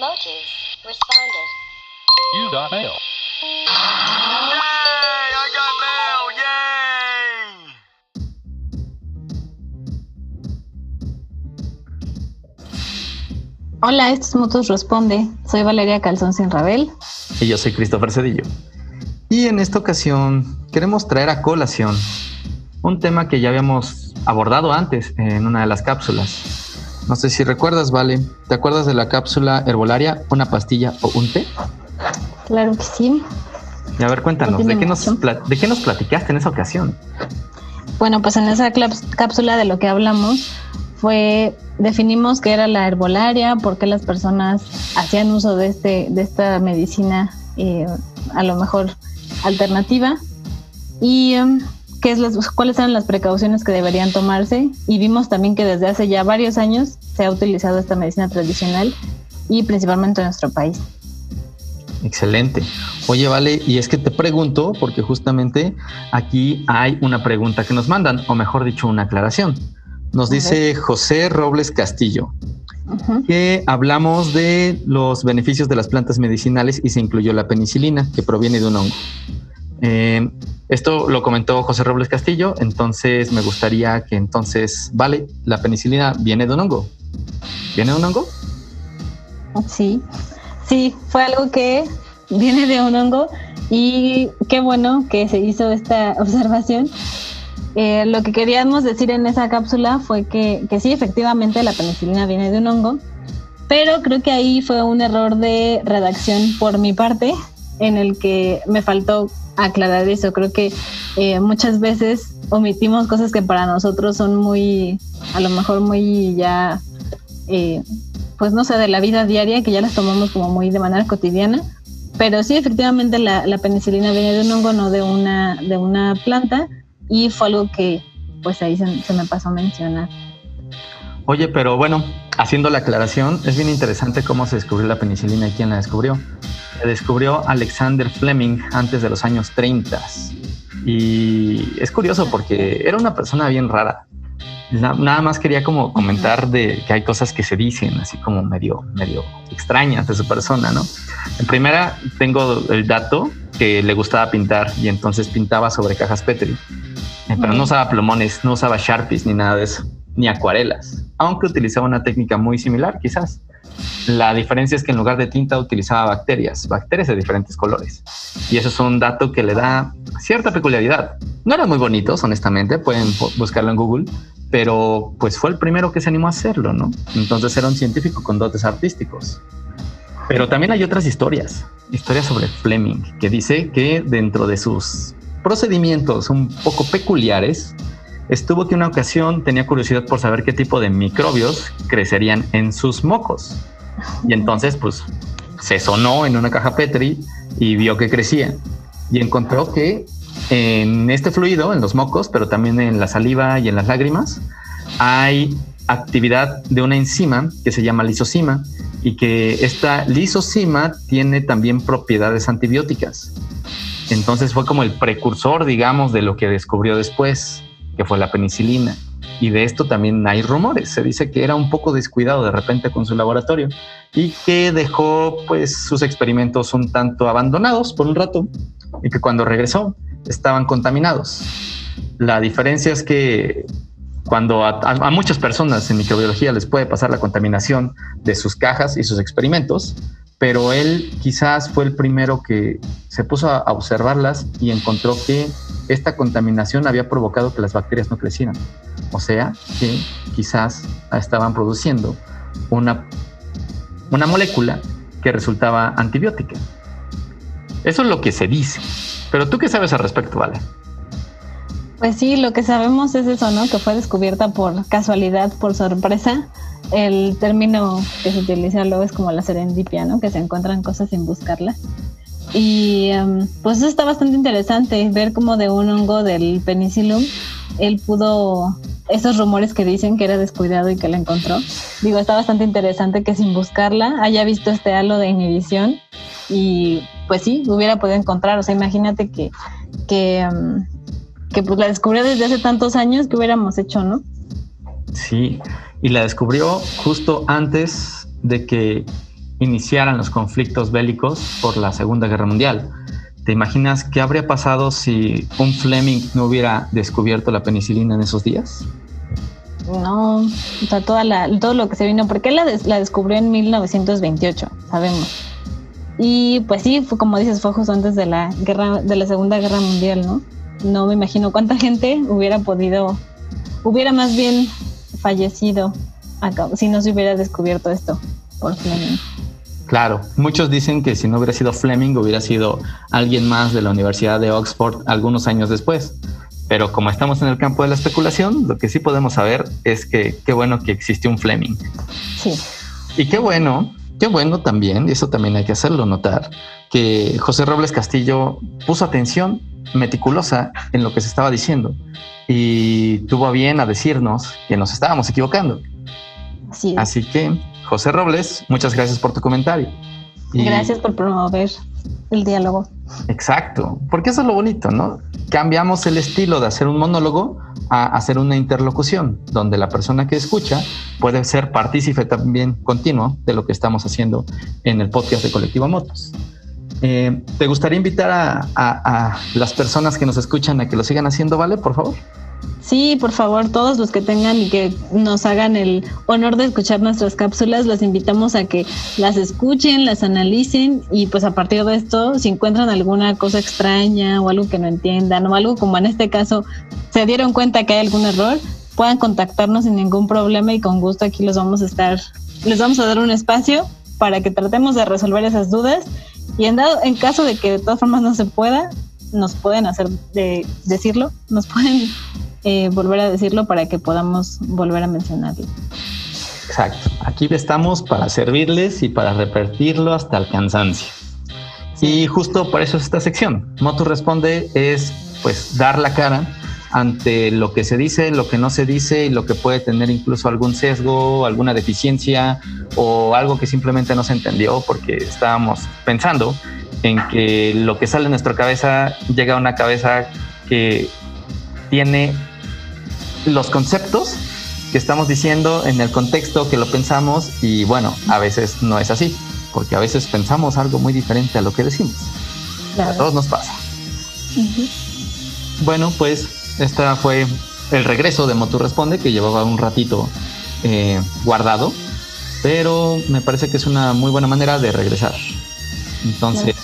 Motus responded. You got mail. Yay! I got mail! Yay! Hola, esto es Mutus Responde. Soy Valeria Calzón Sin Rabel. Y yo soy Christopher Cedillo. Y en esta ocasión queremos traer a colación un tema que ya habíamos abordado antes en una de las cápsulas. No sé si recuerdas, Vale. ¿Te acuerdas de la cápsula herbolaria, una pastilla o un té? Claro que sí. Y a ver, cuéntanos, ¿de qué, nos, emoción. pla- ¿de qué nos platicaste en esa ocasión? Bueno, pues en esa cápsula de lo que hablamos fue definimos qué era la herbolaria, por qué las personas hacían uso de este de esta medicina eh, a lo mejor alternativa y em, qué es las, cuáles eran las precauciones que deberían tomarse y vimos también que desde hace ya varios años se ha utilizado esta medicina tradicional y principalmente en nuestro país. Excelente. Oye, Vale, y es que te pregunto, porque justamente aquí hay una pregunta que nos mandan, o mejor dicho, una aclaración. Nos dice José Robles Castillo. Que hablamos de los beneficios de las plantas medicinales y se incluyó la penicilina, que proviene de un hongo. Eh, esto lo comentó José Robles Castillo, entonces me gustaría que entonces, vale, la penicilina viene de un hongo. ¿Viene de un hongo? Sí, sí, fue algo que viene de un hongo y qué bueno que se hizo esta observación. Eh, lo que queríamos decir en esa cápsula fue que, que sí, efectivamente la penicilina viene de un hongo, pero creo que ahí fue un error de redacción por mi parte en el que me faltó aclarar eso. Creo que eh, muchas veces omitimos cosas que para nosotros son muy, a lo mejor muy ya, eh, pues no sé, de la vida diaria, que ya las tomamos como muy de manera cotidiana. Pero sí, efectivamente la, penicilina viene de un hongo, no de una, de una planta, y fue algo que pues ahí se, se me pasó a mencionar. Oye, pero bueno, haciendo la aclaración, es bien interesante cómo se descubrió la penicilina y quién la descubrió. La descubrió Alexander Fleming antes de los años 30. Y es curioso porque era una persona bien rara. Na- Nada más quería como comentar de que hay cosas que se dicen así como medio, medio extrañas de su persona, ¿no? En primera, tengo el dato que le gustaba pintar y entonces pintaba sobre cajas Petri. Pero no usaba plumones, no usaba Sharpies ni nada de eso, ni acuarelas, aunque utilizaba una técnica muy similar, quizás. La diferencia es que en lugar de tinta utilizaba bacterias, bacterias de diferentes colores. Y eso es un dato que le da cierta peculiaridad. No eran muy bonitos, honestamente, pueden bu- buscarlo en Google, pero pues fue el primero que se animó a hacerlo, ¿no? Entonces era un científico con dotes artísticos. Pero también hay otras historias, historias sobre Fleming, que dice que dentro de sus procedimientos un poco peculiares, estuvo que una ocasión tenía curiosidad por saber qué tipo de microbios crecerían en sus mocos. Y entonces, pues, se sonó en una caja Petri y vio que crecía. Y encontró que en este fluido, en los mocos, pero también en la saliva y en las lágrimas, hay actividad de una enzima que se llama lisocima y que esta lisocima tiene también propiedades antibióticas. Entonces fue como el precursor, digamos, de lo que descubrió después, que fue la penicilina. Y de esto también hay rumores. Se dice que era un poco descuidado de repente con su laboratorio y que dejó pues sus experimentos un tanto abandonados por un rato y que cuando regresó estaban contaminados. La diferencia es que cuando a, a- muchas personas en microbiología les puede pasar la contaminación de sus cajas y sus experimentos, pero él quizás fue el primero que se puso a observarlas y encontró que esta contaminación había provocado que las bacterias no crecieran. O sea, que quizás estaban produciendo una, una molécula que resultaba antibiótica. Eso es lo que se dice. Pero tú qué sabes al respecto, Vale? Pues sí, lo que sabemos es eso, ¿no? Que fue descubierta por casualidad, por sorpresa. El término que se utiliza luego es como la serendipia, ¿no? Que se encuentran cosas sin buscarlas. Y em, pues eso está bastante interesante, ver cómo de un hongo del penicillium él pudo, esos rumores que dicen que era descuidado y que la encontró. Digo, está bastante interesante que sin buscarla haya visto este halo de inhibición y pues sí, hubiera podido encontrar. O sea, imagínate que, que, em, que pues la descubrió desde hace tantos años que hubiéramos hecho, ¿no? Sí, y la descubrió justo antes de que iniciaran los conflictos bélicos por la Segunda Guerra Mundial. ¿Te imaginas qué habría pasado si un Fleming no hubiera descubierto la penicilina en esos días? No, o sea, toda la, todo lo que se vino, porque él la, la descubrió en 1928, sabemos. Y pues sí, fue como dices, fue justo antes de la guerra, de la Segunda Guerra Mundial, ¿no? No me imagino cuánta gente hubiera podido, hubiera más bien fallecido si no se hubiera descubierto esto por Fleming. Claro, muchos dicen que si no hubiera sido Fleming, hubiera sido alguien más de la Universidad de Oxford algunos años después. Pero como estamos en el campo de la especulación, lo que sí podemos saber es que qué bueno que existe un Fleming. Sí, Y qué bueno, qué bueno también, y eso también hay que hacerlo notar, que José Robles Castillo puso atención meticulosa en lo que se estaba diciendo y tuvo a bien a decirnos que nos estábamos equivocando. así es. Así que, José Robles, muchas gracias por tu comentario. Y- Gracias por promover el diálogo. Exacto, porque eso es lo bonito, ¿no? Cambiamos el estilo de hacer un monólogo a hacer una interlocución, donde la persona que escucha puede ser partícipe también continuo de lo que estamos haciendo en el podcast de Colectivo Motos. Eh, ¿Te gustaría invitar a, a- a las personas que nos escuchan a que lo sigan haciendo, ¿vale? Por favor. Sí, por favor, todos los que tengan y que nos hagan el honor de escuchar nuestras cápsulas, los invitamos a que las escuchen, las analicen y pues a partir de esto, si encuentran alguna cosa extraña o algo que no entiendan o algo como en este caso se dieron cuenta que hay algún error, puedan contactarnos sin ningún problema y con gusto aquí los vamos a estar, les vamos a dar un espacio para que tratemos de resolver esas dudas. Y en dado, en caso de que de todas formas no se pueda, nos pueden hacer de decirlo, nos pueden eh, volver a decirlo para que podamos volver a mencionarlo. Exacto. Aquí estamos para servirles y para repetirlo hasta el cansancio. Y justo por eso es esta sección. Motu Responde es pues dar la cara ante lo que se dice, lo que no se dice y lo que puede tener incluso algún sesgo, alguna deficiencia o algo que simplemente no se entendió porque estábamos pensando en que lo que sale de nuestra cabeza llega a una cabeza que tiene los conceptos que estamos diciendo en el contexto que lo pensamos y bueno, a veces no es así, porque a veces pensamos algo muy diferente a lo que decimos. A todos nos pasa. Bueno, pues esta fue el regreso de Motu Responde, que llevaba un ratito eh, guardado, pero me parece que es una muy buena manera de regresar. Entonces,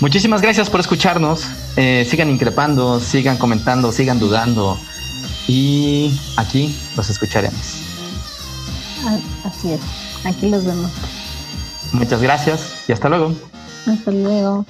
muchísimas gracias por escucharnos. Eh, sigan increpando, sigan comentando, sigan dudando. Y aquí los escucharemos. Ah, Así es. Aquí los vemos. Muchas gracias y hasta luego. Hasta luego.